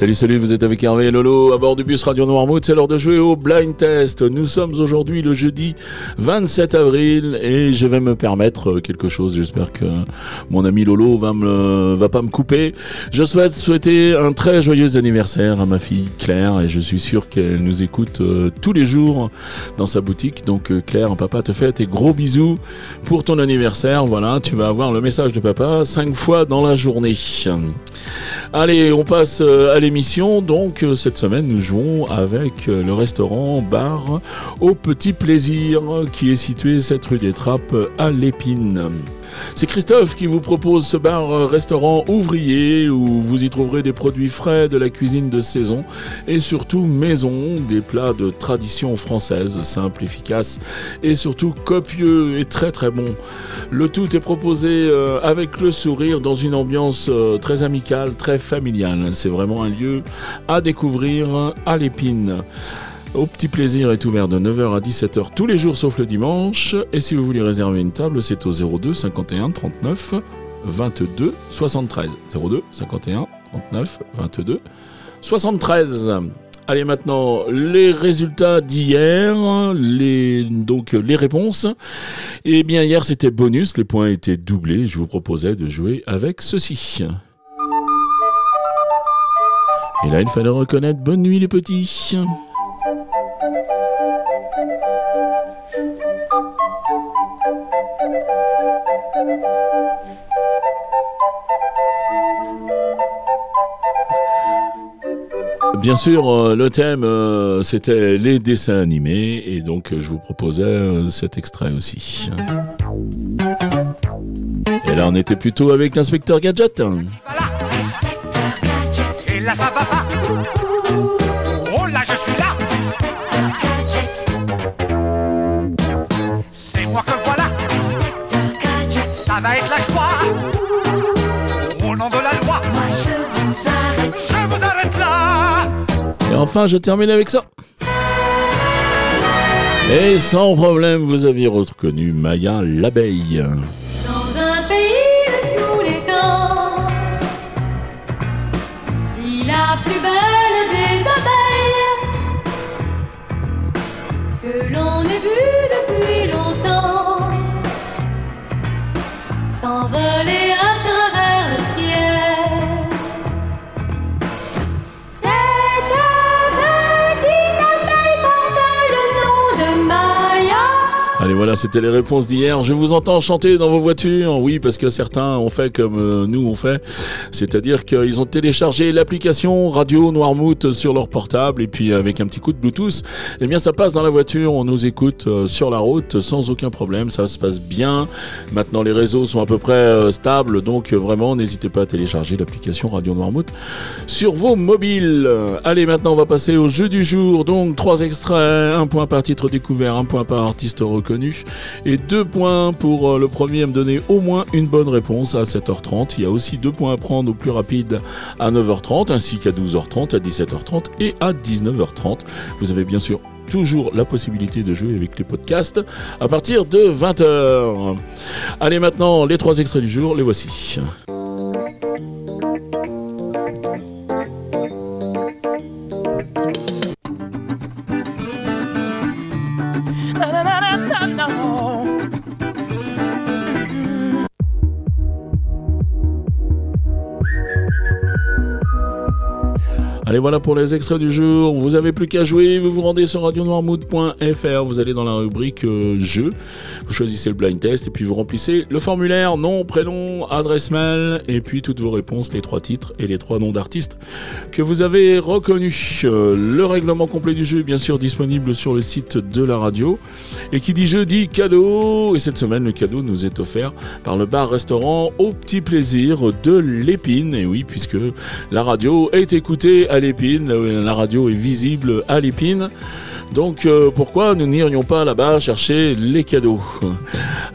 Salut, salut, vous êtes avec Hervé et Lolo à bord du bus Radio Noirmouth. C'est l'heure de jouer au blind test. Nous sommes aujourd'hui le jeudi 27 avril et je vais me permettre quelque chose. J'espère que mon ami Lolo va me, va pas me couper. Je souhaite souhaiter un très joyeux anniversaire à ma fille Claire et je suis sûr qu'elle nous écoute euh, tous les jours dans sa boutique. Donc euh, Claire, papa te fait tes gros bisous pour ton anniversaire. Voilà, tu vas avoir le message de papa cinq fois dans la journée. Allez, on passe euh, à l'émission. Donc, euh, cette semaine, nous jouons avec euh, le restaurant bar au Petit Plaisir qui est situé cette rue des Trappes à l'Épine. C'est Christophe qui vous propose ce bar-restaurant ouvrier où vous y trouverez des produits frais de la cuisine de saison et surtout maison, des plats de tradition française, simples, efficaces et surtout copieux et très très bons. Le tout est proposé euh, avec le sourire dans une ambiance euh, très amicale, très familiale. C'est vraiment un lieu à découvrir à l'épine. Au petit plaisir est ouvert de 9h à 17h tous les jours sauf le dimanche. Et si vous voulez réserver une table, c'est au 02 51 39 22 73. 02 51 39 22 73. Allez maintenant les résultats d'hier, les donc les réponses. Eh bien hier c'était bonus, les points étaient doublés. Je vous proposais de jouer avec ceci. Et là il fallait reconnaître bonne nuit les petits. Bien sûr, euh, le thème, euh, c'était les dessins animés, et donc euh, je vous proposais cet extrait aussi. Et là, on était plutôt avec l'inspecteur Gadget. Et là ça Ça va être la joie Au nom de la loi Je vous arrête là Et enfin, je termine avec ça. Et sans problème, vous aviez reconnu Maya l'abeille. Dans un Allez, voilà, c'était les réponses d'hier. Je vous entends chanter dans vos voitures. Oui, parce que certains ont fait comme euh, nous on fait. C'est-à-dire qu'ils ont téléchargé l'application Radio Noirmouth sur leur portable et puis avec un petit coup de Bluetooth, eh bien ça passe dans la voiture. On nous écoute euh, sur la route sans aucun problème. Ça se passe bien. Maintenant, les réseaux sont à peu près euh, stables. Donc, vraiment, n'hésitez pas à télécharger l'application Radio Noirmouth sur vos mobiles. Allez, maintenant, on va passer au jeu du jour. Donc, trois extraits, un point par titre découvert, un point par artiste reconnu et deux points pour euh, le premier à me donner au moins une bonne réponse à 7h30. Il y a aussi deux points à prendre au plus rapide à 9h30 ainsi qu'à 12h30, à 17h30 et à 19h30. Vous avez bien sûr toujours la possibilité de jouer avec les podcasts à partir de 20h. Allez maintenant, les trois extraits du jour, les voici. Allez, voilà pour les extraits du jour. Vous avez plus qu'à jouer. Vous vous rendez sur radionoirmood.fr. Vous allez dans la rubrique euh, jeu. Vous choisissez le blind test et puis vous remplissez le formulaire nom, prénom, adresse mail et puis toutes vos réponses, les trois titres et les trois noms d'artistes que vous avez reconnus. Euh, le règlement complet du jeu est bien sûr disponible sur le site de la radio. Et qui dit jeu dit cadeau. Et cette semaine, le cadeau nous est offert par le bar-restaurant Au Petit Plaisir de l'Épine. Et oui, puisque la radio est écoutée à l'Épine, la radio est visible à l'Épine. Donc euh, pourquoi nous n'irions pas là-bas chercher les cadeaux?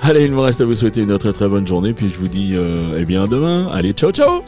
Allez, il me reste à vous souhaiter une très très bonne journée, puis je vous dis euh, eh bien à demain. Allez, ciao ciao